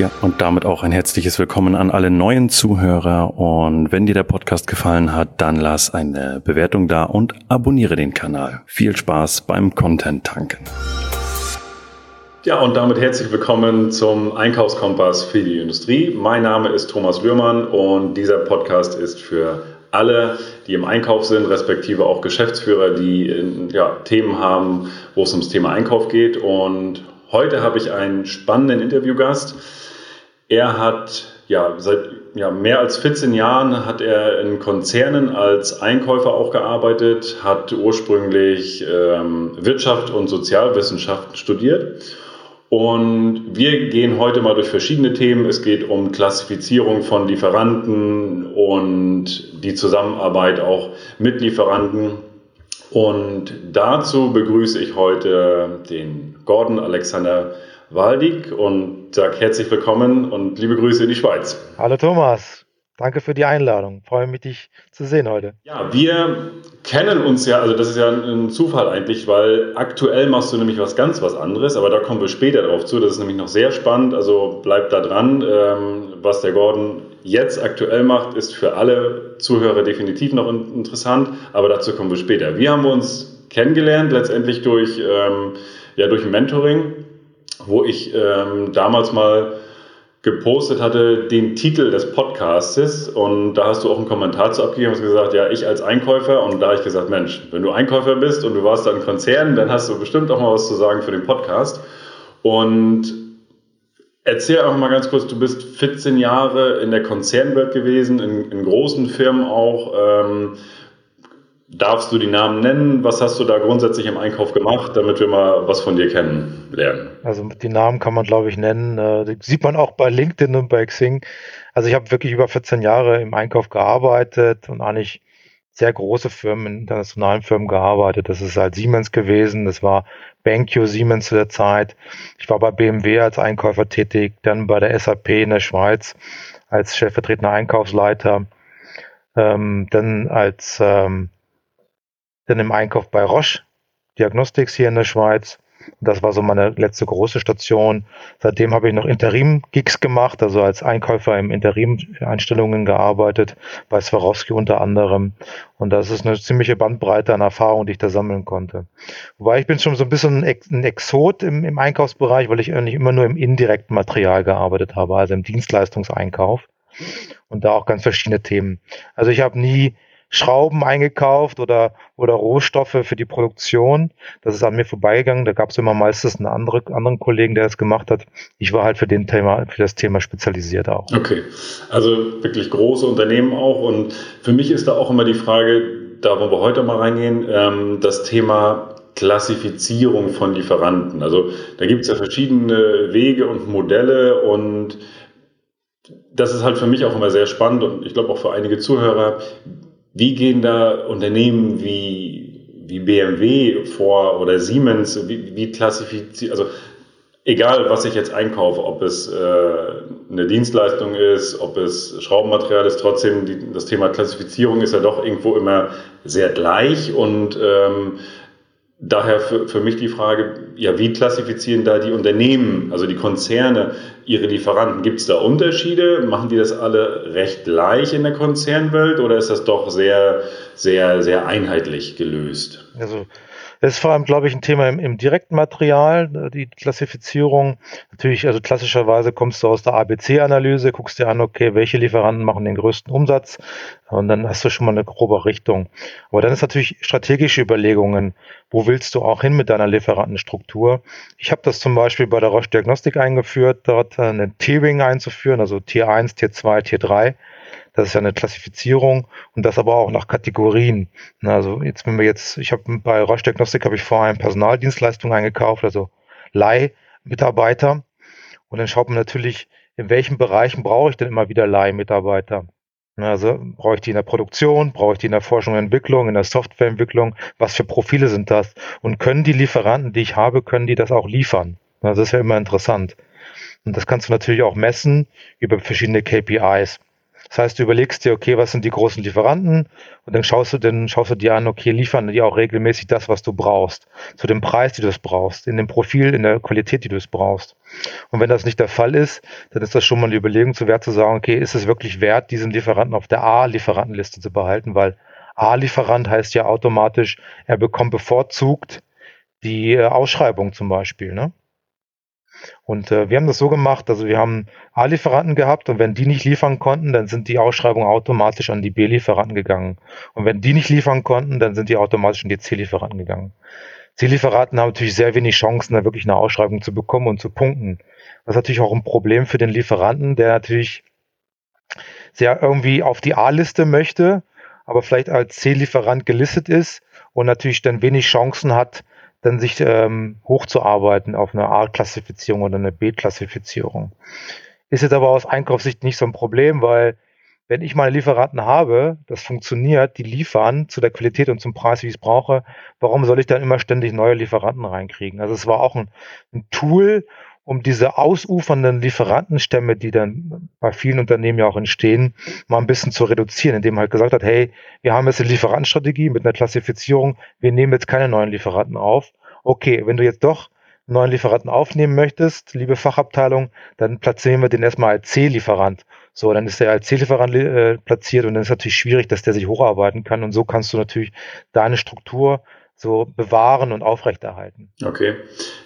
Ja, und damit auch ein herzliches Willkommen an alle neuen Zuhörer. Und wenn dir der Podcast gefallen hat, dann lass eine Bewertung da und abonniere den Kanal. Viel Spaß beim Content tanken. Ja, und damit herzlich willkommen zum Einkaufskompass für die Industrie. Mein Name ist Thomas Lührmann und dieser Podcast ist für alle, die im Einkauf sind, respektive auch Geschäftsführer, die ja, Themen haben, wo es ums Thema Einkauf geht. Und heute habe ich einen spannenden Interviewgast. Er hat ja seit ja, mehr als 14 Jahren hat er in Konzernen als Einkäufer auch gearbeitet, hat ursprünglich ähm, Wirtschaft und Sozialwissenschaften studiert. Und wir gehen heute mal durch verschiedene Themen. Es geht um Klassifizierung von Lieferanten und die Zusammenarbeit auch mit Lieferanten. Und dazu begrüße ich heute den Gordon Alexander Waldig und sage herzlich willkommen und liebe Grüße in die Schweiz. Hallo Thomas, danke für die Einladung. Freue mich, dich zu sehen heute. Ja, wir kennen uns ja, also das ist ja ein Zufall eigentlich, weil aktuell machst du nämlich was ganz was anderes, aber da kommen wir später drauf zu. Das ist nämlich noch sehr spannend, also bleib da dran. Ähm, was der Gordon jetzt aktuell macht, ist für alle Zuhörer definitiv noch interessant, aber dazu kommen wir später. Wie haben wir uns kennengelernt? Letztendlich durch, ähm, ja, durch Mentoring wo ich ähm, damals mal gepostet hatte, den Titel des Podcastes. Und da hast du auch einen Kommentar zu abgegeben und gesagt, ja, ich als Einkäufer. Und da habe ich gesagt, Mensch, wenn du Einkäufer bist und du warst da in Konzernen, dann hast du bestimmt auch mal was zu sagen für den Podcast. Und erzähl einfach mal ganz kurz, du bist 14 Jahre in der Konzernwelt gewesen, in, in großen Firmen auch, ähm, Darfst du die Namen nennen? Was hast du da grundsätzlich im Einkauf gemacht, damit wir mal was von dir kennenlernen? Also die Namen kann man, glaube ich, nennen. Äh, die sieht man auch bei LinkedIn und bei Xing. Also ich habe wirklich über 14 Jahre im Einkauf gearbeitet und eigentlich sehr große Firmen, internationalen Firmen gearbeitet. Das ist halt Siemens gewesen, das war BenQ Siemens zu der Zeit. Ich war bei BMW als Einkäufer tätig, dann bei der SAP in der Schweiz als stellvertretender Einkaufsleiter, ähm, dann als ähm, dann im Einkauf bei Roche Diagnostics hier in der Schweiz. Das war so meine letzte große Station. Seitdem habe ich noch Interim-Gigs gemacht, also als Einkäufer im Interim-Einstellungen gearbeitet, bei Swarovski unter anderem. Und das ist eine ziemliche Bandbreite an Erfahrung, die ich da sammeln konnte. Wobei ich bin schon so ein bisschen ein Exot im, im Einkaufsbereich, weil ich eigentlich immer nur im indirekten Material gearbeitet habe, also im Dienstleistungseinkauf. Und da auch ganz verschiedene Themen. Also ich habe nie Schrauben eingekauft oder, oder Rohstoffe für die Produktion. Das ist an mir vorbeigegangen. Da gab es immer meistens einen andere, anderen Kollegen, der das gemacht hat. Ich war halt für, den Thema, für das Thema spezialisiert auch. Okay, also wirklich große Unternehmen auch. Und für mich ist da auch immer die Frage, da wo wir heute mal reingehen, ähm, das Thema Klassifizierung von Lieferanten. Also da gibt es ja verschiedene Wege und Modelle und das ist halt für mich auch immer sehr spannend und ich glaube auch für einige Zuhörer, wie gehen da Unternehmen wie, wie BMW vor oder Siemens, wie, wie klassifiziert, also egal was ich jetzt einkaufe, ob es äh, eine Dienstleistung ist, ob es Schraubenmaterial ist, trotzdem die, das Thema Klassifizierung ist ja doch irgendwo immer sehr gleich und ähm, Daher für, für mich die Frage, ja, wie klassifizieren da die Unternehmen, also die Konzerne, ihre Lieferanten? Gibt es da Unterschiede? Machen die das alle recht gleich in der Konzernwelt oder ist das doch sehr, sehr, sehr einheitlich gelöst? Also das ist vor allem, glaube ich, ein Thema im, im Direktmaterial, die Klassifizierung. Natürlich, also klassischerweise kommst du aus der ABC-Analyse, guckst dir an, okay, welche Lieferanten machen den größten Umsatz und dann hast du schon mal eine grobe Richtung. Aber dann ist natürlich strategische Überlegungen, wo willst du auch hin mit deiner Lieferantenstruktur? Ich habe das zum Beispiel bei der Roche Diagnostik eingeführt, dort eine Tiering einzuführen, also Tier 1, Tier 2, Tier 3 das ist ja eine Klassifizierung und das aber auch nach Kategorien. Also jetzt, wenn wir jetzt, ich habe bei Roche Diagnostik habe ich vorher Personaldienstleistungen eingekauft, also Leihmitarbeiter. Und dann schaut man natürlich, in welchen Bereichen brauche ich denn immer wieder Leihmitarbeiter? Also brauche ich die in der Produktion, brauche ich die in der Forschung und Entwicklung, in der Softwareentwicklung? Was für Profile sind das? Und können die Lieferanten, die ich habe, können die das auch liefern? Das ist ja immer interessant. Und das kannst du natürlich auch messen über verschiedene KPIs. Das heißt, du überlegst dir, okay, was sind die großen Lieferanten? Und dann schaust du, dann schaust du dir an, okay, liefern die auch regelmäßig das, was du brauchst, zu dem Preis, die du es brauchst, in dem Profil, in der Qualität, die du es brauchst. Und wenn das nicht der Fall ist, dann ist das schon mal eine Überlegung zu wert zu sagen, okay, ist es wirklich wert, diesen Lieferanten auf der A-Lieferantenliste zu behalten, weil A-Lieferant heißt ja automatisch, er bekommt bevorzugt die äh, Ausschreibung zum Beispiel, ne? Und äh, wir haben das so gemacht, also wir haben A-Lieferanten gehabt und wenn die nicht liefern konnten, dann sind die Ausschreibungen automatisch an die B-Lieferanten gegangen. Und wenn die nicht liefern konnten, dann sind die automatisch an die C-Lieferanten gegangen. C-Lieferanten haben natürlich sehr wenig Chancen, da wirklich eine Ausschreibung zu bekommen und zu punkten. Das ist natürlich auch ein Problem für den Lieferanten, der natürlich sehr irgendwie auf die A-Liste möchte, aber vielleicht als C-Lieferant gelistet ist und natürlich dann wenig Chancen hat, dann sich ähm, hochzuarbeiten auf eine A-Klassifizierung oder eine B-Klassifizierung. Ist jetzt aber aus Einkaufssicht nicht so ein Problem, weil wenn ich meine Lieferanten habe, das funktioniert, die liefern zu der Qualität und zum Preis, wie ich es brauche, warum soll ich dann immer ständig neue Lieferanten reinkriegen? Also es war auch ein, ein Tool, um diese ausufernden Lieferantenstämme, die dann bei vielen Unternehmen ja auch entstehen, mal ein bisschen zu reduzieren, indem man halt gesagt hat, hey, wir haben jetzt eine Lieferantenstrategie mit einer Klassifizierung, wir nehmen jetzt keine neuen Lieferanten auf. Okay, wenn du jetzt doch einen neuen Lieferanten aufnehmen möchtest, liebe Fachabteilung, dann platzieren wir den erstmal als C-Lieferant. So, dann ist er als C-Lieferant äh, platziert und dann ist natürlich schwierig, dass der sich hocharbeiten kann und so kannst du natürlich deine Struktur so bewahren und aufrechterhalten. Okay,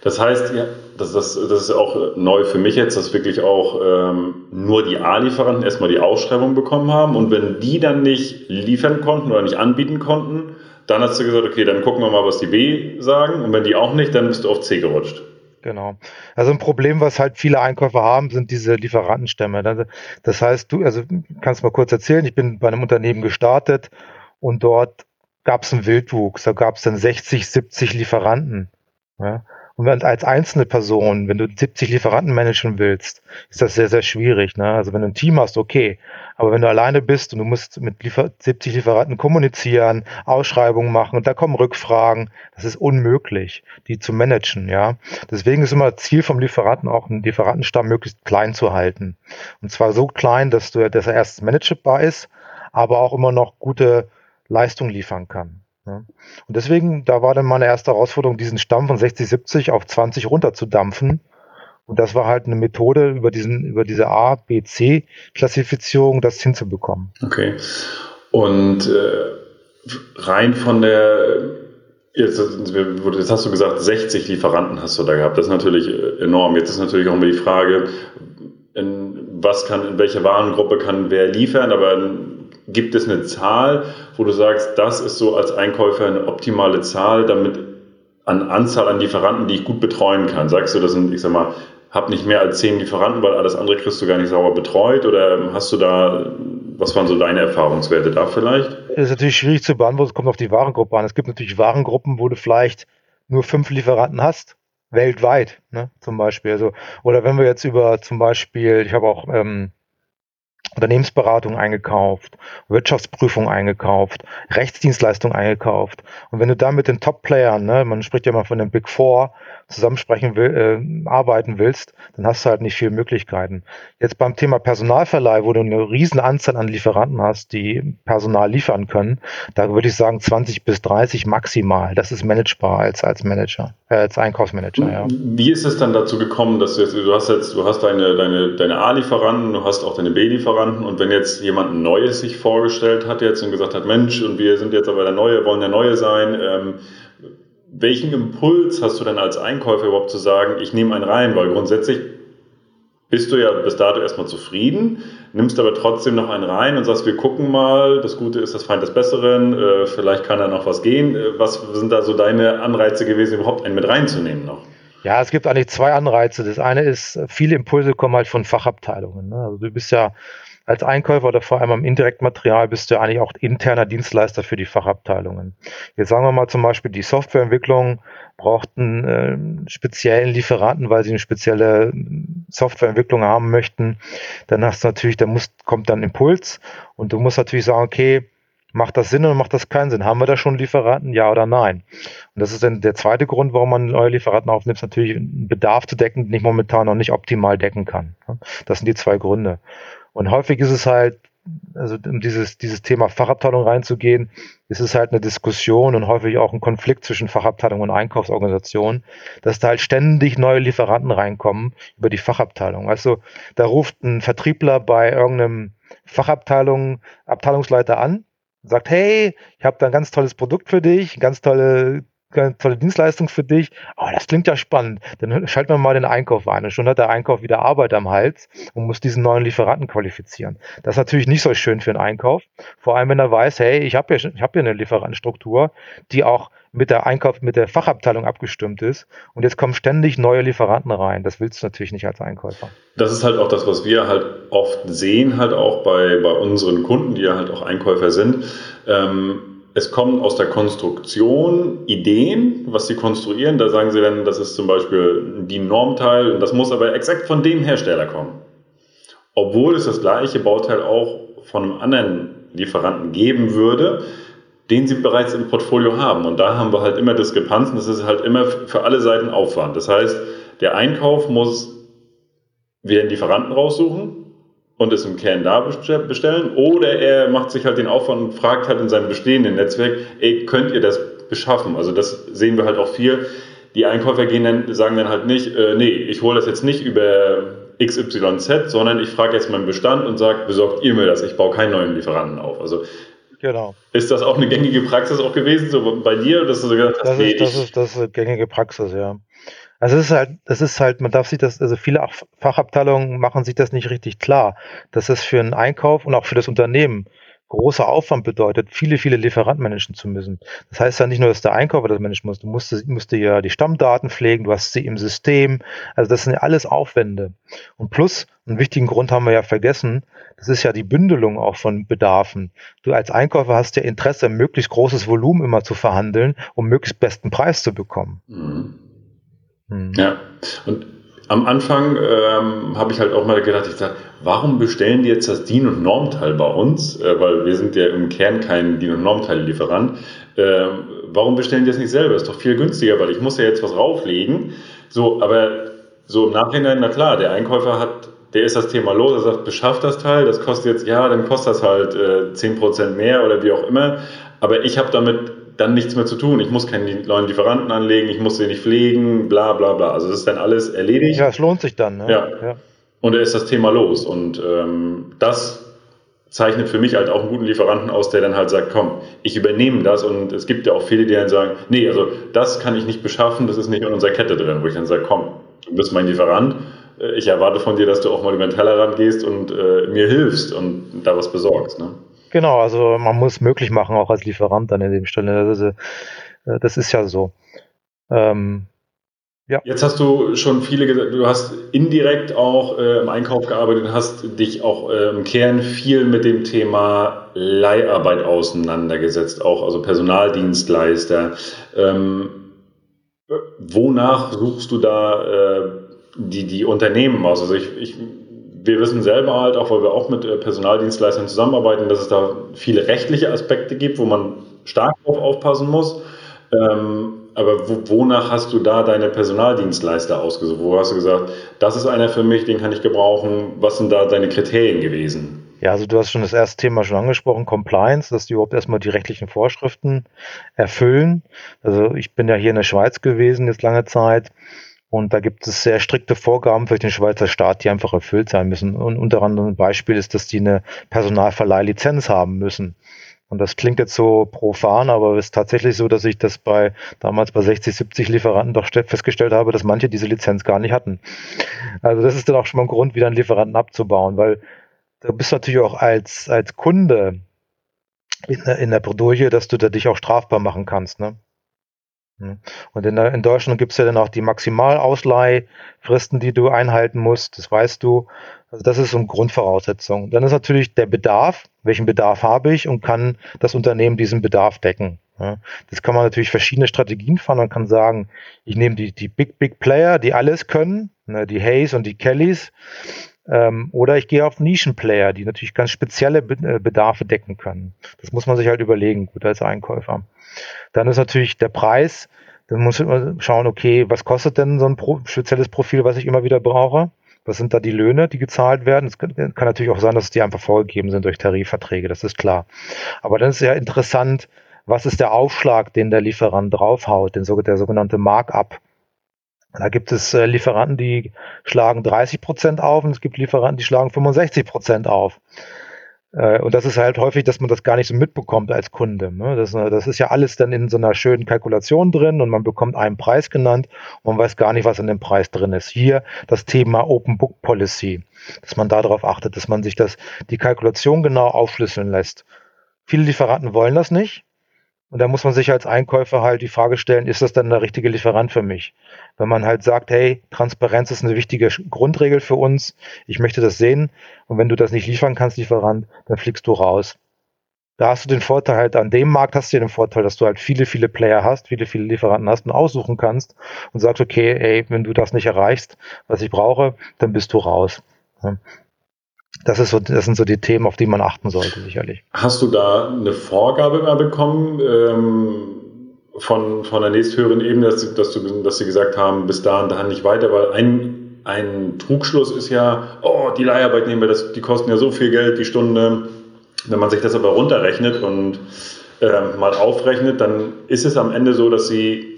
das heißt, ja, das, das, das ist auch neu für mich jetzt, dass wirklich auch ähm, nur die A-Lieferanten erstmal die Ausschreibung bekommen haben und wenn die dann nicht liefern konnten oder nicht anbieten konnten, dann hast du gesagt, okay, dann gucken wir mal, was die B sagen und wenn die auch nicht, dann bist du auf C gerutscht. Genau. Also ein Problem, was halt viele Einkäufer haben, sind diese Lieferantenstämme. Das heißt, du, also kannst mal kurz erzählen, ich bin bei einem Unternehmen gestartet und dort gab es einen Wildwuchs, da gab es dann 60, 70 Lieferanten. Ja? Und wenn, als einzelne Person, wenn du 70 Lieferanten managen willst, ist das sehr, sehr schwierig. Ne? Also wenn du ein Team hast, okay. Aber wenn du alleine bist und du musst mit Liefer 70 Lieferanten kommunizieren, Ausschreibungen machen und da kommen Rückfragen, das ist unmöglich, die zu managen. Ja, Deswegen ist immer Ziel vom Lieferanten auch, einen Lieferantenstamm möglichst klein zu halten. Und zwar so klein, dass, du, dass er erst managebar ist, aber auch immer noch gute Leistung liefern kann. Und deswegen, da war dann meine erste Herausforderung, diesen Stamm von 60, 70 auf 20 runterzudampfen. Und das war halt eine Methode, über diesen, über diese A, B, C Klassifizierung das hinzubekommen. Okay. Und äh, rein von der, jetzt, jetzt hast du gesagt, 60 Lieferanten hast du da gehabt. Das ist natürlich enorm. Jetzt ist natürlich auch immer die Frage, in was kann, in welche Warengruppe kann wer liefern, aber gibt es eine Zahl, wo du sagst, das ist so als Einkäufer eine optimale Zahl, damit an Anzahl an Lieferanten, die ich gut betreuen kann? Sagst du, das sind, ich sag mal, hab nicht mehr als zehn Lieferanten, weil alles andere kriegst du gar nicht sauber betreut? Oder hast du da, was waren so deine Erfahrungswerte da vielleicht? Das ist natürlich schwierig zu beantworten, es kommt auf die Warengruppe an. Es gibt natürlich Warengruppen, wo du vielleicht nur fünf Lieferanten hast, weltweit, ne, zum Beispiel. Also, oder wenn wir jetzt über zum Beispiel, ich habe auch ähm, Unternehmensberatung eingekauft, Wirtschaftsprüfung eingekauft, Rechtsdienstleistung eingekauft. Und wenn du da mit den Top-Playern, ne, man spricht ja mal von den Big Four, zusammensprechen will, äh, arbeiten willst, dann hast du halt nicht viele Möglichkeiten. Jetzt beim Thema Personalverleih, wo du eine riesen Anzahl an Lieferanten hast, die Personal liefern können, da würde ich sagen 20 bis 30 maximal. Das ist managebar als, als Manager, äh, als Einkaufsmanager, ja. Wie ist es dann dazu gekommen, dass du jetzt, du hast jetzt, du hast deine, deine, deine A-Lieferanten, du hast auch deine B-Lieferanten und wenn jetzt jemand Neues sich vorgestellt hat jetzt und gesagt hat, Mensch, und wir sind jetzt aber der Neue, wollen der Neue sein, ähm, welchen Impuls hast du denn als Einkäufer überhaupt zu sagen, ich nehme einen rein? Weil grundsätzlich bist du ja bis dato erstmal zufrieden, nimmst aber trotzdem noch einen rein und sagst, wir gucken mal, das Gute ist das Feind des Besseren, äh, vielleicht kann da noch was gehen. Äh, was sind da so deine Anreize gewesen, überhaupt einen mit reinzunehmen noch? Ja, es gibt eigentlich zwei Anreize. Das eine ist, viele Impulse kommen halt von Fachabteilungen. Ne? Also du bist ja als Einkäufer oder vor allem am Indirektmaterial bist du eigentlich auch interner Dienstleister für die Fachabteilungen. Jetzt sagen wir mal zum Beispiel, die Softwareentwicklung braucht einen äh, speziellen Lieferanten, weil sie eine spezielle Softwareentwicklung haben möchten. Dann hast du natürlich, da muss, kommt dann Impuls und du musst natürlich sagen, okay, macht das Sinn oder macht das keinen Sinn? Haben wir da schon Lieferanten, ja oder nein? Und das ist dann der zweite Grund, warum man neue Lieferanten aufnimmt, ist natürlich einen Bedarf zu decken, den ich momentan noch nicht optimal decken kann. Das sind die zwei Gründe. Und häufig ist es halt also um dieses, dieses Thema Fachabteilung reinzugehen, ist es halt eine Diskussion und häufig auch ein Konflikt zwischen Fachabteilung und Einkaufsorganisation, dass da halt ständig neue Lieferanten reinkommen über die Fachabteilung. Also da ruft ein Vertriebler bei irgendeinem Fachabteilung, Abteilungsleiter an, sagt, hey, ich habe da ein ganz tolles Produkt für dich, ganz tolle tolle Dienstleistung für dich. Oh, das klingt ja spannend. Dann schalten wir mal den Einkauf ein. Und schon hat der Einkauf wieder Arbeit am Hals und muss diesen neuen Lieferanten qualifizieren. Das ist natürlich nicht so schön für einen Einkauf. Vor allem, wenn er weiß, hey, ich habe ja, ich hab ja eine Lieferantenstruktur, die auch mit der Einkauf, mit der Fachabteilung abgestimmt ist. Und jetzt kommen ständig neue Lieferanten rein. Das willst du natürlich nicht als Einkäufer. Das ist halt auch das, was wir halt oft sehen, halt auch bei, bei unseren Kunden, die ja halt auch Einkäufer sind. Ähm, es kommen aus der Konstruktion Ideen, was sie konstruieren. Da sagen sie dann, das ist zum Beispiel die Normteil und das muss aber exakt von dem Hersteller kommen. Obwohl es das gleiche Bauteil auch von einem anderen Lieferanten geben würde, den sie bereits im Portfolio haben. Und da haben wir halt immer Diskrepanzen. Das ist halt immer für alle Seiten Aufwand. Das heißt, der Einkauf muss wieder einen Lieferanten raussuchen, und es im Kern da bestellen oder er macht sich halt den Aufwand und fragt halt in seinem bestehenden Netzwerk, ey, könnt ihr das beschaffen? Also das sehen wir halt auch viel. Die Einkäufer gehen dann, sagen dann halt nicht, äh, nee, ich hole das jetzt nicht über XYZ, sondern ich frage jetzt meinen Bestand und sage, besorgt ihr mir das, ich baue keinen neuen Lieferanten auf. Also Genau. Ist das auch eine gängige Praxis auch gewesen, so bei dir, dass du so gesagt hast, das, nee, ist, das, ist, das ist eine gängige Praxis, ja. Also es ist halt, das ist halt, man darf sich das, also viele Fachabteilungen machen sich das nicht richtig klar, dass es für einen Einkauf und auch für das Unternehmen großer Aufwand bedeutet, viele, viele Lieferanten managen zu müssen. Das heißt ja nicht nur, dass der Einkäufer das managen muss, du musst, musst ja die Stammdaten pflegen, du hast sie im System, also das sind ja alles Aufwände. Und plus, einen wichtigen Grund haben wir ja vergessen, das ist ja die Bündelung auch von Bedarfen. Du als Einkäufer hast ja Interesse, möglichst großes Volumen immer zu verhandeln, um möglichst besten Preis zu bekommen. Mhm. Mhm. Ja, und am Anfang ähm, habe ich halt auch mal gedacht, ich sage, warum bestellen die jetzt das DIN- und Normteil bei uns? Äh, weil wir sind ja im Kern kein DIN- und Normteil-Lieferant. Äh, warum bestellen die das nicht selber? Ist doch viel günstiger, weil ich muss ja jetzt was rauflegen. So, aber so im Nachhinein, na klar, der Einkäufer hat, der ist das Thema los, er sagt, beschafft das Teil, das kostet jetzt, ja, dann kostet das halt äh, 10% mehr oder wie auch immer. Aber ich habe damit dann nichts mehr zu tun. Ich muss keinen neuen Lieferanten anlegen, ich muss den nicht pflegen, bla bla bla. Also das ist dann alles erledigt. Ja, es lohnt sich dann. Ne? Ja. ja. Und da ist das Thema los. Und ähm, das zeichnet für mich halt auch einen guten Lieferanten aus, der dann halt sagt, komm, ich übernehme das. Und es gibt ja auch viele, die dann sagen, nee, also das kann ich nicht beschaffen, das ist nicht in unserer Kette drin, wo ich dann sage, komm, du bist mein Lieferant. Äh, ich erwarte von dir, dass du auch mal über den Tellerrand gehst und äh, mir hilfst und da was besorgst. Ne? Genau, also man muss möglich machen, auch als Lieferant dann in dem Stelle. Das ist, äh, das ist ja so. Ähm, ja. Jetzt hast du schon viele gesagt, du hast indirekt auch äh, im Einkauf gearbeitet, hast dich auch äh, im Kern viel mit dem Thema Leiharbeit auseinandergesetzt, auch also Personaldienstleister. Ähm, wonach suchst du da äh, die, die Unternehmen aus? Also ich, ich wir wissen selber halt, auch weil wir auch mit äh, Personaldienstleistern zusammenarbeiten, dass es da viele rechtliche Aspekte gibt, wo man stark drauf aufpassen muss. Ähm, aber wo, wonach hast du da deine Personaldienstleister ausgesucht? Wo hast du gesagt, das ist einer für mich, den kann ich gebrauchen? Was sind da deine Kriterien gewesen? Ja, also du hast schon das erste Thema schon angesprochen, Compliance, dass die überhaupt erstmal die rechtlichen Vorschriften erfüllen. Also ich bin ja hier in der Schweiz gewesen jetzt lange Zeit und da gibt es sehr strikte Vorgaben für den Schweizer Staat, die einfach erfüllt sein müssen. Und unter anderem ein Beispiel ist, dass die eine Personalverleihlizenz haben müssen. Und das klingt jetzt so profan, aber es ist tatsächlich so, dass ich das bei damals bei 60, 70 Lieferanten doch festgestellt habe, dass manche diese Lizenz gar nicht hatten. Also das ist dann auch schon mal ein Grund, wieder einen Lieferanten abzubauen, weil du bist natürlich auch als, als Kunde in, in der Bredouille, dass du da dich auch strafbar machen kannst. Ne? Hm. Und in, in Deutschland gibt es ja dann auch die Maximalausleihfristen, die du einhalten musst, das weißt du. Also das ist so eine Grundvoraussetzung. Dann ist natürlich der Bedarf, welchen Bedarf habe ich und kann das Unternehmen diesen Bedarf decken. Das kann man natürlich verschiedene Strategien fahren. Man kann sagen, ich nehme die, die Big, Big Player, die alles können, ne, die Hayes und die Kellys, ähm, oder ich gehe auf Nischenplayer, die natürlich ganz spezielle äh, Bedarfe decken können. Das muss man sich halt überlegen, gut als Einkäufer. Dann ist natürlich der Preis. Dann muss man schauen, okay, was kostet denn so ein Pro spezielles Profil, was ich immer wieder brauche? Was sind da die Löhne, die gezahlt werden? Es kann, kann natürlich auch sein, dass die einfach vorgegeben sind durch Tarifverträge, das ist klar. Aber dann ist ja interessant, was ist der Aufschlag, den der Lieferant draufhaut, den, der sogenannte Markup. Da gibt es äh, Lieferanten, die schlagen 30 Prozent auf und es gibt Lieferanten, die schlagen 65 Prozent auf. Äh, und das ist halt häufig, dass man das gar nicht so mitbekommt als Kunde. Ne? Das, äh, das, ist ja alles dann in so einer schönen Kalkulation drin und man bekommt einen Preis genannt und man weiß gar nicht, was in dem Preis drin ist. Hier das Thema Open Book Policy, dass man darauf achtet, dass man sich das, die Kalkulation genau aufschlüsseln lässt. Viele Lieferanten wollen das nicht. Und da muss man sich als Einkäufer halt die Frage stellen, ist das dann der richtige Lieferant für mich? Wenn man halt sagt, hey, Transparenz ist eine wichtige Grundregel für uns, ich möchte das sehen und wenn du das nicht liefern kannst, Lieferant, dann fliegst du raus. Da hast du den Vorteil halt, an dem Markt hast du den Vorteil, dass du halt viele, viele Player hast, viele, viele Lieferanten hast und aussuchen kannst und sagst, okay, ey, wenn du das nicht erreichst, was ich brauche, dann bist du raus. Das, ist so, das sind so die Themen, auf die man achten sollte, sicherlich. Hast du da eine Vorgabe mal bekommen ähm, von, von der nächsthöheren Ebene, dass, dass, du, dass sie gesagt haben, bis da und dahin nicht weiter? Weil ein, ein Trugschluss ist ja, oh, die Leiharbeitnehmer, das, die kosten ja so viel Geld die Stunde. Wenn man sich das aber runterrechnet und äh, mal aufrechnet, dann ist es am Ende so, dass sie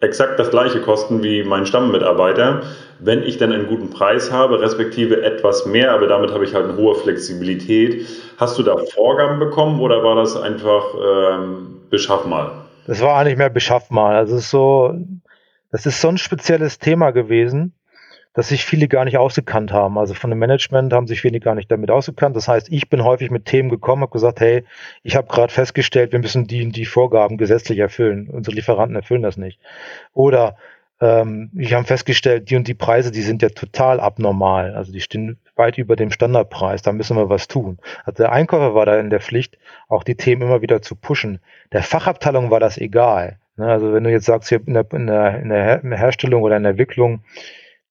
exakt das gleiche kosten wie mein Stammmitarbeiter, wenn ich dann einen guten Preis habe, respektive etwas mehr, aber damit habe ich halt eine hohe Flexibilität. Hast du da Vorgaben bekommen oder war das einfach ähm, beschaff mal? Das war eigentlich mehr beschaff mal. Also so, das ist so ein spezielles Thema gewesen dass sich viele gar nicht ausgekannt haben. Also von dem Management haben sich viele gar nicht damit ausgekannt. Das heißt, ich bin häufig mit Themen gekommen, habe gesagt, hey, ich habe gerade festgestellt, wir müssen die und die Vorgaben gesetzlich erfüllen. Unsere Lieferanten erfüllen das nicht. Oder ähm, ich habe festgestellt, die und die Preise, die sind ja total abnormal. Also die stehen weit über dem Standardpreis. Da müssen wir was tun. Also der Einkäufer war da in der Pflicht, auch die Themen immer wieder zu pushen. Der Fachabteilung war das egal. Ne, also wenn du jetzt sagst, hier in der, in der, in der Herstellung oder in der Entwicklung,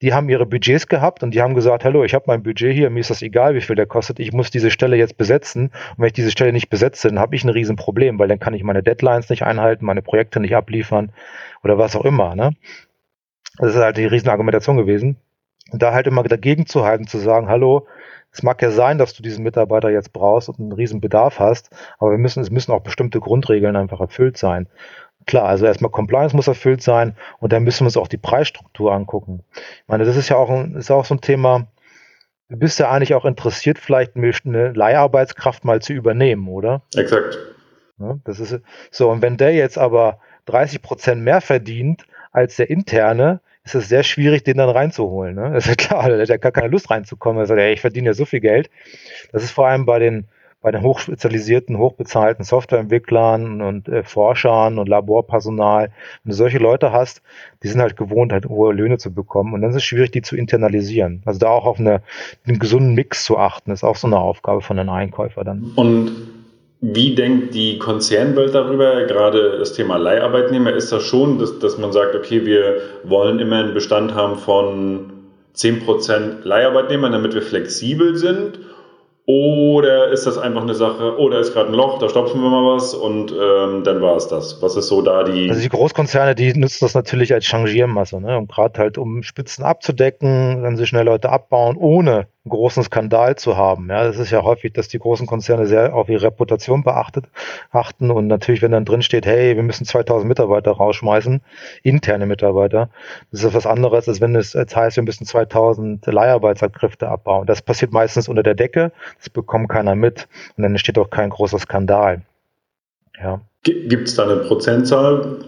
die haben ihre Budgets gehabt und die haben gesagt, hallo, ich habe mein Budget hier, mir ist das egal, wie viel der kostet, ich muss diese Stelle jetzt besetzen. Und wenn ich diese Stelle nicht besetze, dann habe ich ein Riesenproblem, weil dann kann ich meine Deadlines nicht einhalten, meine Projekte nicht abliefern oder was auch immer. Ne? Das ist halt die Riesenargumentation gewesen. Und da halt immer dagegen zu halten, zu sagen, hallo, es mag ja sein, dass du diesen Mitarbeiter jetzt brauchst und einen riesen Bedarf hast, aber wir müssen, es müssen auch bestimmte Grundregeln einfach erfüllt sein. Klar, also erstmal Compliance muss erfüllt sein und dann müssen wir uns auch die Preisstruktur angucken. Ich meine, das ist ja auch, ein, ist auch so ein Thema, du bist ja eigentlich auch interessiert, vielleicht eine Leiharbeitskraft mal zu übernehmen, oder? Exakt. Ja, das ist so, und wenn der jetzt aber 30 Prozent mehr verdient als der interne, ist es sehr schwierig, den dann reinzuholen. Ne? Das ist ja klar, der hat ja gar keine Lust reinzukommen. Er sagt, ja, ich verdiene ja so viel Geld. Das ist vor allem bei den bei den hochspezialisierten, hochbezahlten Softwareentwicklern und äh, Forschern und Laborpersonal, wenn du solche Leute hast, die sind halt gewohnt, halt hohe Löhne zu bekommen und dann ist es schwierig, die zu internalisieren. Also da auch auf eine, einen gesunden Mix zu achten, ist auch so eine Aufgabe von einem Einkäufer dann. Und wie denkt die Konzernwelt darüber? Gerade das Thema Leiharbeitnehmer ist das schon, dass, dass man sagt, okay, wir wollen immer einen Bestand haben von 10% Leiharbeitnehmer, damit wir flexibel sind? Oder ist das einfach eine Sache, oh, da ist gerade ein Loch, da stopfen wir mal was und ähm, dann war es das. Was ist so da die. Also die Großkonzerne, die nutzen das natürlich als Changiermasse, ne? Und gerade halt, um Spitzen abzudecken, dann sie schnell Leute abbauen, ohne einen großen Skandal zu haben. Ja, das ist ja häufig, dass die großen Konzerne sehr auf ihre Reputation beachtet, achten und natürlich, wenn dann drin steht, hey, wir müssen 2000 Mitarbeiter rausschmeißen, interne Mitarbeiter, das ist was anderes, als wenn es jetzt heißt, wir müssen 2000 Leiharbeitskräfte abbauen. Das passiert meistens unter der Decke, das bekommt keiner mit und dann entsteht auch kein großer Skandal. Ja. Gibt es da eine Prozentzahl?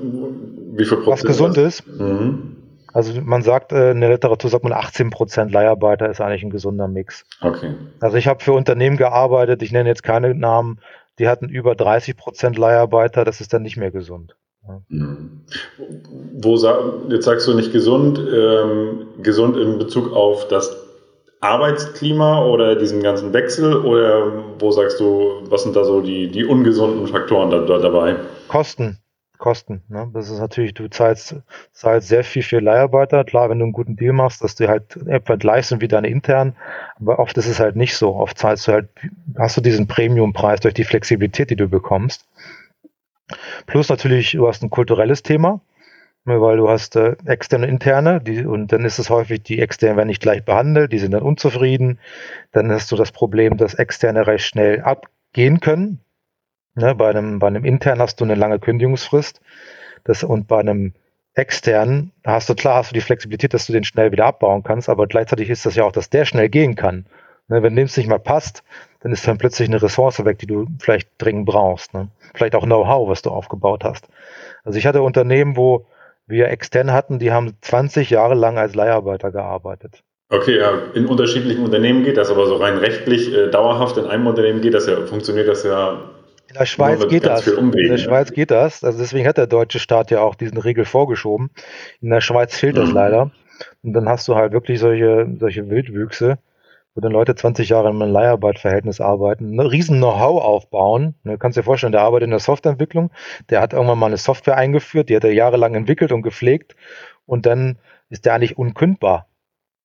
Wie viel Prozent? Was gesund ist? Mhm. Also man sagt, äh, in der Literatur sagt man 18 Prozent Leiharbeiter ist eigentlich ein gesunder Mix. Okay. Also ich habe für Unternehmen gearbeitet, ich nenne jetzt keine Namen, die hatten über 30 Prozent Leiharbeiter, das ist dann nicht mehr gesund. Mhm. Wo jetzt sagst du nicht gesund, ähm, gesund in Bezug auf das Arbeitsklima oder diesen ganzen Wechsel oder wo sagst du, was sind da so die, die ungesunden Faktoren da, da dabei? Kosten. Kosten. Ne? Das ist natürlich, du zahlst, zahlst sehr viel für Leiharbeiter. Klar, wenn du einen guten Deal machst, dass die halt etwa gleich sind wie deine internen, aber oft ist es halt nicht so. Oft zahlst du halt, hast du diesen Premiumpreis durch die Flexibilität, die du bekommst. Plus natürlich, du hast ein kulturelles Thema. weil du hast äh, externe und interne, die, und dann ist es häufig, die externen werden nicht gleich behandelt, die sind dann unzufrieden. Dann hast du das Problem, dass externe recht schnell abgehen können. Ne, bei, einem, bei einem internen hast du eine lange Kündigungsfrist. Das, und bei einem externen hast du klar, hast du die Flexibilität, dass du den schnell wieder abbauen kannst, aber gleichzeitig ist das ja auch, dass der schnell gehen kann. Ne, wenn dem es nicht mehr passt, dann ist dann plötzlich eine Ressource weg, die du vielleicht dringend brauchst. Ne? Vielleicht auch Know-how, was du aufgebaut hast. Also ich hatte Unternehmen, wo wir extern hatten, die haben 20 Jahre lang als Leiharbeiter gearbeitet. Okay, ja, in unterschiedlichen Unternehmen geht das, aber so rein rechtlich äh, dauerhaft in einem Unternehmen geht das ja, funktioniert das ja. In der Schweiz geht das. In der Schweiz geht das. Also deswegen hat der deutsche Staat ja auch diesen Regel vorgeschoben. In der Schweiz fehlt mhm. das leider. Und dann hast du halt wirklich solche, solche Wildwüchse, wo dann Leute 20 Jahre in einem Leiharbeitverhältnis arbeiten, ein riesen Know-how aufbauen. Du ne, kannst dir vorstellen, der arbeitet in der Softwareentwicklung, der hat irgendwann mal eine Software eingeführt, die hat er jahrelang entwickelt und gepflegt und dann ist der eigentlich unkündbar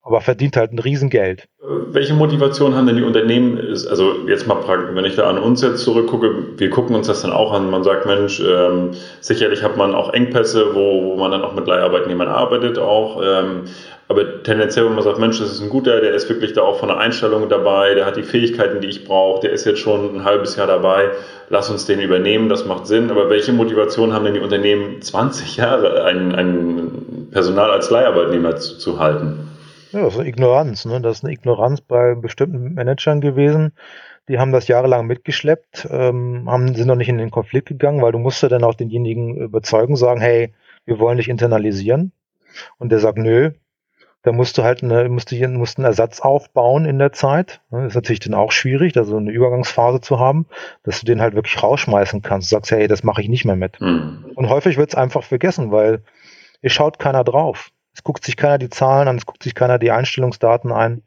aber verdient halt ein Riesengeld. Welche Motivation haben denn die Unternehmen? Also jetzt mal, wenn ich da an uns jetzt zurückgucke, wir gucken uns das dann auch an. Man sagt, Mensch, ähm, sicherlich hat man auch Engpässe, wo, wo man dann auch mit Leiharbeitnehmern arbeitet auch. Ähm, aber tendenziell, wenn man sagt, Mensch, das ist ein guter, der ist wirklich da auch von der Einstellung dabei, der hat die Fähigkeiten, die ich brauche, der ist jetzt schon ein halbes Jahr dabei, lass uns den übernehmen, das macht Sinn. Aber welche Motivation haben denn die Unternehmen, 20 Jahre ein, ein Personal als Leiharbeitnehmer zu, zu halten? Ja, das ist eine Ignoranz. Ne? Das ist eine Ignoranz bei bestimmten Managern gewesen. Die haben das jahrelang mitgeschleppt, ähm, haben, sind noch nicht in den Konflikt gegangen, weil du musst ja dann auch denjenigen überzeugen, sagen, hey, wir wollen dich internalisieren. Und der sagt, nö. Da musst du halt eine, musst du, musst einen Ersatz aufbauen in der Zeit. Das ist natürlich dann auch schwierig, da so eine Übergangsphase zu haben, dass du den halt wirklich rausschmeißen kannst. Du sagst, hey, das mache ich nicht mehr mit. Mhm. Und häufig wird es einfach vergessen, weil es schaut keiner drauf. Es guckt sich keiner die Zahlen an, es guckt sich keiner die Einstellungsdaten ein.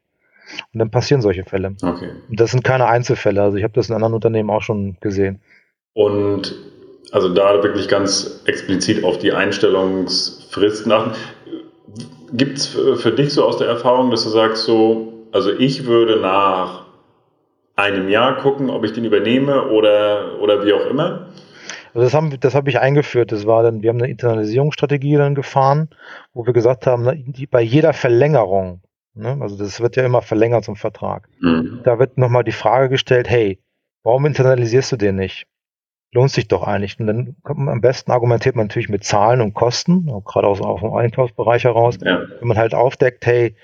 Und dann passieren solche Fälle. Okay. Und das sind keine Einzelfälle. Also ich habe das in anderen Unternehmen auch schon gesehen. Und also da wirklich ganz explizit auf die Einstellungsfristen achten. Gibt es für dich so aus der Erfahrung, dass du sagst, so, also ich würde nach einem Jahr gucken, ob ich den übernehme oder, oder wie auch immer? Also das haben, das habe ich eingeführt. Das war dann, wir haben eine Internalisierungsstrategie dann gefahren, wo wir gesagt haben, bei jeder Verlängerung, ne, also das wird ja immer verlängert zum Vertrag, mhm. da wird nochmal die Frage gestellt, hey, warum internalisierst du den nicht? Lohnt sich doch eigentlich. Und dann kommt man, am besten argumentiert man natürlich mit Zahlen und Kosten, gerade aus, aus dem Einkaufsbereich heraus, ja. wenn man halt aufdeckt, hey,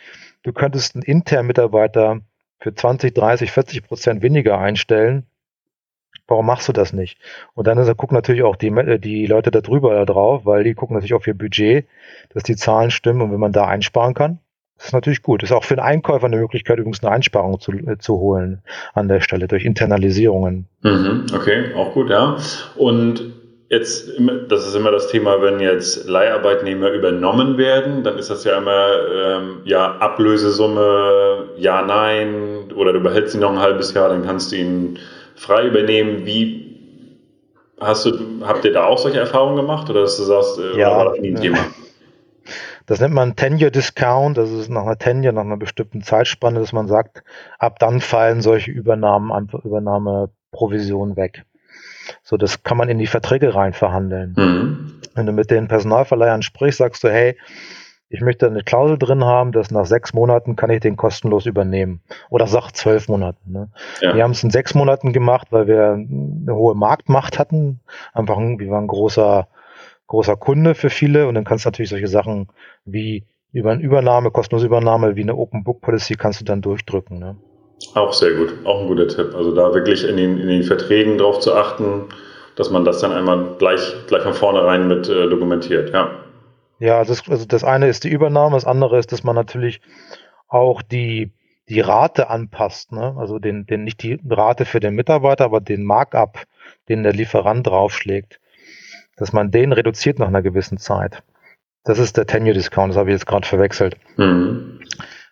du könntest einen internen Mitarbeiter für 20, 30, 40 Prozent weniger einstellen, warum machst du das nicht? Und dann ist, gucken natürlich auch die, äh, die Leute da drüber da drauf, weil die gucken natürlich auf ihr Budget, dass die Zahlen stimmen und wenn man da einsparen kann, das ist natürlich gut. Ist auch für den Einkäufer eine Möglichkeit, übrigens eine Einsparung zu, äh, zu holen an der Stelle durch Internalisierungen. Mhm, okay, auch gut, ja. Und jetzt, das ist immer das Thema, wenn jetzt Leiharbeitnehmer übernommen werden, dann ist das ja immer, ähm, ja, Ablösesumme, ja, nein, oder du behältst ihn noch ein halbes Jahr, dann kannst du ihn frei übernehmen. Wie hast du, habt ihr da auch solche Erfahrungen gemacht oder dass du sagst, äh, ja, war das nie ein Thema? Das nennt man Tenure Discount, das ist nach einer Tenure, nach einer bestimmten Zeitspanne, dass man sagt, ab dann fallen solche Übernahmen, Übernahmeprovisionen weg. So, das kann man in die Verträge rein verhandeln. Mhm. Wenn du mit den Personalverleihern sprichst, sagst du, hey, ich möchte eine Klausel drin haben, dass nach sechs Monaten kann ich den kostenlos übernehmen. Oder sag zwölf Monaten. Ne? Ja. Wir haben es in sechs Monaten gemacht, weil wir eine hohe Marktmacht hatten. Einfach, wir waren ein großer, großer Kunde für viele. Und dann kannst du natürlich solche Sachen wie über eine Übernahme, kostenlose Übernahme, wie eine Open Book Policy kannst du dann durchdrücken. Ne? Auch sehr gut, auch ein guter Tipp. Also da wirklich in den, in den Verträgen drauf zu achten, dass man das dann einmal gleich, gleich von vornherein mit äh, dokumentiert, ja. Ja, das, also das eine ist die Übernahme, das andere ist, dass man natürlich auch die, die Rate anpasst. Ne? Also den, den, nicht die Rate für den Mitarbeiter, aber den Markup, den der Lieferant draufschlägt. Dass man den reduziert nach einer gewissen Zeit. Das ist der Tenure Discount, das habe ich jetzt gerade verwechselt. Mhm.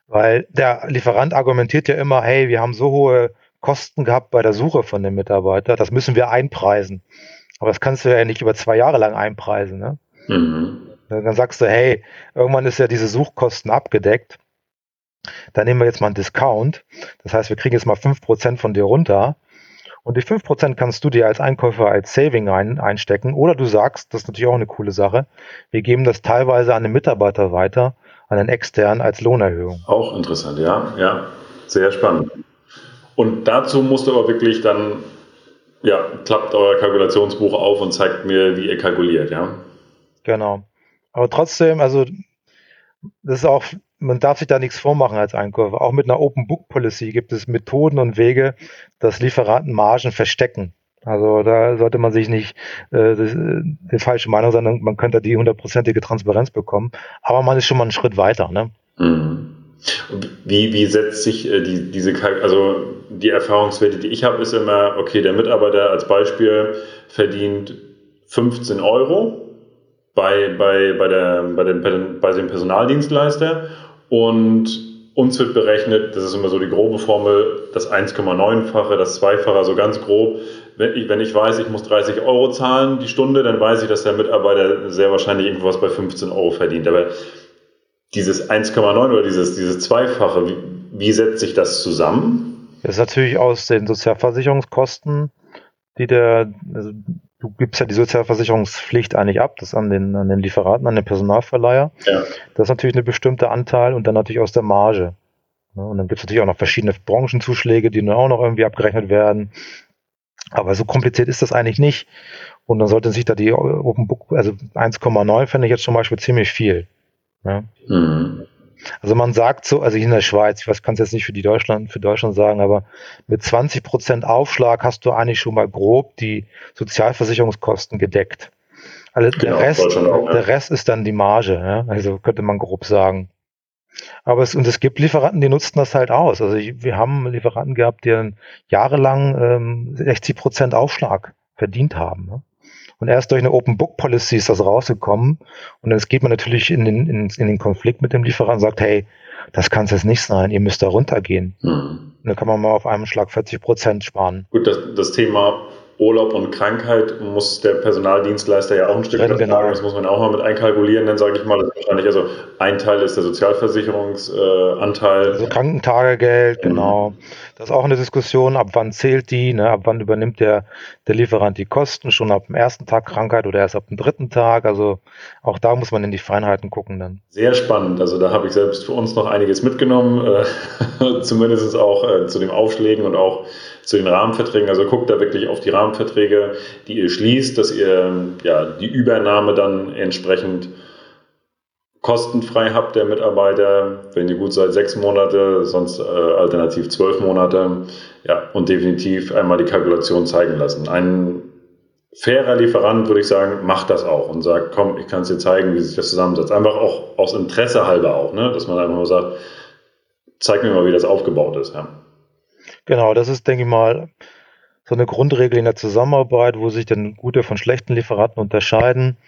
Weil der Lieferant argumentiert ja immer, hey, wir haben so hohe Kosten gehabt bei der Suche von dem Mitarbeiter, das müssen wir einpreisen. Aber das kannst du ja nicht über zwei Jahre lang einpreisen. Ne? Mhm. Dann sagst du, hey, irgendwann ist ja diese Suchkosten abgedeckt. Dann nehmen wir jetzt mal einen Discount. Das heißt, wir kriegen jetzt mal fünf Prozent von dir runter. Und die 5% kannst du dir als Einkäufer als Saving ein, einstecken. Oder du sagst, das ist natürlich auch eine coole Sache, wir geben das teilweise an den Mitarbeiter weiter, an den externen als Lohnerhöhung. Auch interessant, ja, ja. Sehr spannend. Und dazu musst du aber wirklich dann, ja, klappt euer Kalkulationsbuch auf und zeigt mir, wie ihr kalkuliert, ja? Genau. Aber trotzdem, also das ist auch, man darf sich da nichts vormachen als Einkäufer. Auch mit einer Open Book Policy gibt es Methoden und Wege, dass Lieferanten Margen verstecken. Also da sollte man sich nicht äh, das, äh, die falsche Meinung sein, man könnte die hundertprozentige Transparenz bekommen. Aber man ist schon mal einen Schritt weiter. Ne? Mhm. Wie, wie setzt sich äh, die, diese, also die Erfahrungswerte, die ich habe, ist immer, okay, der Mitarbeiter als Beispiel verdient 15 Euro bei, bei, bei, der, bei, dem, bei dem Personaldienstleister und uns wird berechnet, das ist immer so die grobe Formel, das 1,9-fache, das Zweifache, so ganz grob. Wenn ich, wenn ich weiß, ich muss 30 Euro zahlen die Stunde, dann weiß ich, dass der Mitarbeiter sehr wahrscheinlich irgendwas bei 15 Euro verdient. Aber dieses 1,9 oder dieses, dieses Zweifache, wie, wie setzt sich das zusammen? Das ist natürlich aus den Sozialversicherungskosten, die der, also du gibst ja die Sozialversicherungspflicht eigentlich ab, das an den, an den Lieferanten, an den Personalverleiher. Ja. Das ist natürlich eine bestimmte Anteil und dann natürlich aus der Marge. Und dann gibt es natürlich auch noch verschiedene Branchenzuschläge, die dann auch noch irgendwie abgerechnet werden. Aber so kompliziert ist das eigentlich nicht. Und dann sollte sich da die Open Book, also 1,9 fände ich jetzt zum Beispiel ziemlich viel. Ja. Mhm. Also man sagt so, also in der Schweiz, ich weiß, kann es jetzt nicht für die Deutschland, für Deutschland sagen, aber mit 20 Prozent Aufschlag hast du eigentlich schon mal grob die Sozialversicherungskosten gedeckt. Also genau, der, Rest, auch, ja. der Rest ist dann die Marge, ja? also könnte man grob sagen. Aber es, und es gibt Lieferanten, die nutzen das halt aus. Also wir haben Lieferanten gehabt, die jahrelang ähm, 60 Prozent Aufschlag verdient haben. Ne? Und erst durch eine Open Book Policy ist das rausgekommen. Und jetzt geht man natürlich in den, in, in den Konflikt mit dem Lieferanten und sagt, hey, das kann es jetzt nicht sein, ihr müsst da runtergehen. Mhm. Und dann kann man mal auf einem Schlag 40 Prozent sparen. Gut, das, das Thema Urlaub und Krankheit muss der Personaldienstleister ja auch ein Stück weit genau. Das muss man auch mal mit einkalkulieren. Dann sage ich mal, das ist wahrscheinlich, also ein Teil ist der Sozialversicherungsanteil. Äh, also Krankentagegeld, mhm. genau. Das ist auch eine Diskussion, ab wann zählt die, ne? ab wann übernimmt der, der Lieferant die Kosten, schon ab dem ersten Tag Krankheit oder erst ab dem dritten Tag. Also auch da muss man in die Feinheiten gucken dann. Sehr spannend. Also da habe ich selbst für uns noch einiges mitgenommen, äh, zumindest auch äh, zu den Aufschlägen und auch zu den Rahmenverträgen. Also guckt da wirklich auf die Rahmenverträge, die ihr schließt, dass ihr ja, die Übernahme dann entsprechend kostenfrei habt der Mitarbeiter, wenn ihr gut seid, sechs Monate, sonst äh, alternativ zwölf Monate. Ja, und definitiv einmal die Kalkulation zeigen lassen. Ein fairer Lieferant, würde ich sagen, macht das auch und sagt, komm, ich kann es dir zeigen, wie sich das zusammensetzt. Einfach auch aus Interesse halber auch, ne? dass man einfach nur sagt, zeig mir mal, wie das aufgebaut ist. Ja. Genau, das ist, denke ich mal, so eine Grundregel in der Zusammenarbeit, wo sich dann gute von schlechten Lieferanten unterscheiden.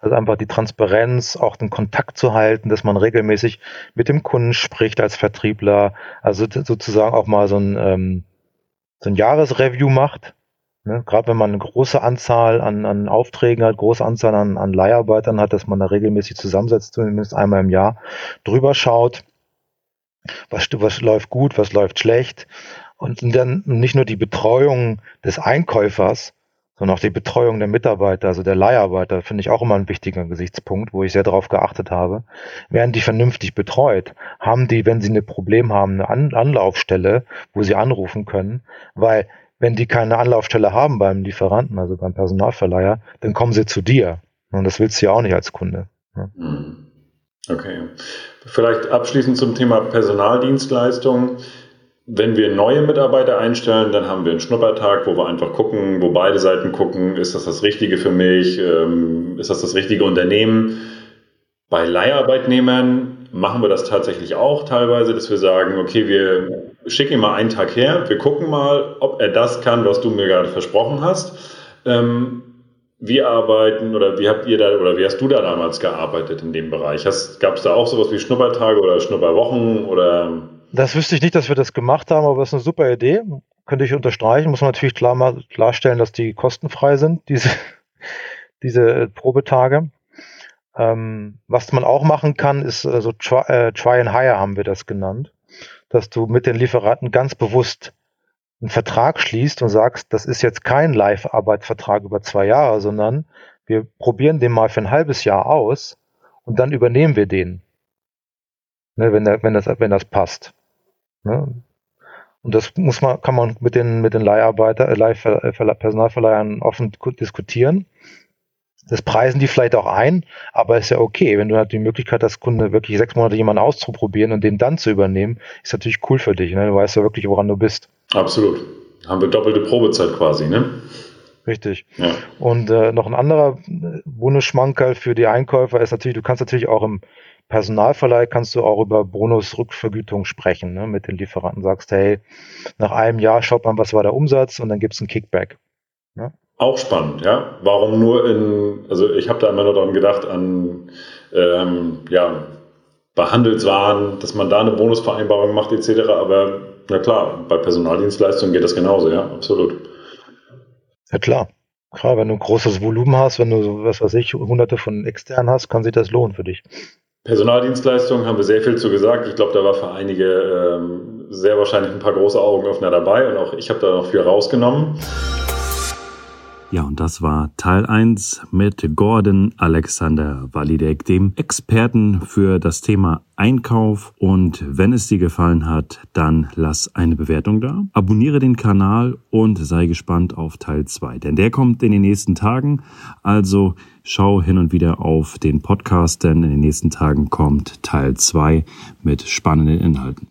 Also einfach die Transparenz, auch den Kontakt zu halten, dass man regelmäßig mit dem Kunden spricht als Vertriebler. Also sozusagen auch mal so ein, ähm, so ein Jahresreview macht. Ne? Gerade wenn man eine große Anzahl an, an Aufträgen hat, große Anzahl an, an Leiharbeitern hat, dass man da regelmäßig zusammensetzt, zumindest einmal im Jahr, drüber schaut, was, was läuft gut, was läuft schlecht, und dann nicht nur die Betreuung des Einkäufers, sondern auch die Betreuung der Mitarbeiter, also der Leiharbeiter, finde ich auch immer ein wichtiger Gesichtspunkt, wo ich sehr darauf geachtet habe. Werden die vernünftig betreut? Haben die, wenn sie ein Problem haben, eine An Anlaufstelle, wo sie anrufen können? Weil wenn die keine Anlaufstelle haben beim Lieferanten, also beim Personalverleiher, dann kommen sie zu dir. Und das willst du ja auch nicht als Kunde. Ja. Hm. Okay. Vielleicht abschließend zum Thema Personaldienstleistung. Wenn wir neue Mitarbeiter einstellen, dann haben wir einen Schnuppertag, wo wir einfach gucken, wo beide Seiten gucken, ist das das Richtige für mich, ähm, ist das das richtige Unternehmen. Bei Leiharbeitnehmern machen wir das tatsächlich auch teilweise, dass wir sagen, okay, wir schicken ihn mal einen Tag her, wir gucken mal, ob er das kann, was du mir gerade versprochen hast. Ähm, wir arbeiten oder wie habt ihr da oder wie hast du da damals gearbeitet in dem Bereich? Gab es da auch sowas wie Schnuppertage oder Schnupperwochen oder das wüsste ich nicht, dass wir das gemacht haben, aber das ist eine super Idee. Könnte ich unterstreichen. Muss man natürlich klar mal klarstellen, dass die kostenfrei sind, diese, diese Probetage. Ähm, was man auch machen kann, ist also try, äh, try and hire haben wir das genannt, dass du mit den Lieferanten ganz bewusst einen Vertrag schließt und sagst, das ist jetzt kein Live-Arbeitsvertrag über zwei Jahre, sondern wir probieren den mal für ein halbes Jahr aus und dann übernehmen wir den. Ne, wenn, der, wenn, das, wenn das passt. Ne? Und das muss man, kann man mit den, mit den Leiharbeiter, äh, Leih, Personalverleihern offen diskutieren. Das preisen die vielleicht auch ein, aber ist ja okay. Wenn du halt die Möglichkeit hast, Kunde wirklich sechs Monate jemanden auszuprobieren und den dann zu übernehmen, ist natürlich cool für dich. Ne? Du weißt ja wirklich, woran du bist. Absolut. Haben wir doppelte Probezeit quasi, ne? Richtig. Ja. Und äh, noch ein anderer Bonusschmankerl für die Einkäufer ist natürlich, du kannst natürlich auch im Personalverleih kannst du auch über Bonusrückvergütung sprechen, ne, mit den Lieferanten. Sagst, hey, nach einem Jahr schaut man, was war der Umsatz und dann gibt es ein Kickback. Ne? Auch spannend, ja. Warum nur in, also ich habe da immer nur daran gedacht, an ähm, ja, bei Handelswaren, dass man da eine Bonusvereinbarung macht, etc. Aber na klar, bei Personaldienstleistungen geht das genauso, ja, absolut. Ja klar. Klar, wenn du ein großes Volumen hast, wenn du, so, was weiß ich, hunderte von externen hast, kann sich das lohnen für dich. Personaldienstleistungen haben wir sehr viel zu gesagt. Ich glaube, da war für einige ähm, sehr wahrscheinlich ein paar große Augenöffner dabei und auch ich habe da noch viel rausgenommen. Ja, und das war Teil 1 mit Gordon Alexander Walidek, dem Experten für das Thema Einkauf. Und wenn es dir gefallen hat, dann lass eine Bewertung da, abonniere den Kanal und sei gespannt auf Teil 2, denn der kommt in den nächsten Tagen. Also schau hin und wieder auf den Podcast, denn in den nächsten Tagen kommt Teil 2 mit spannenden Inhalten.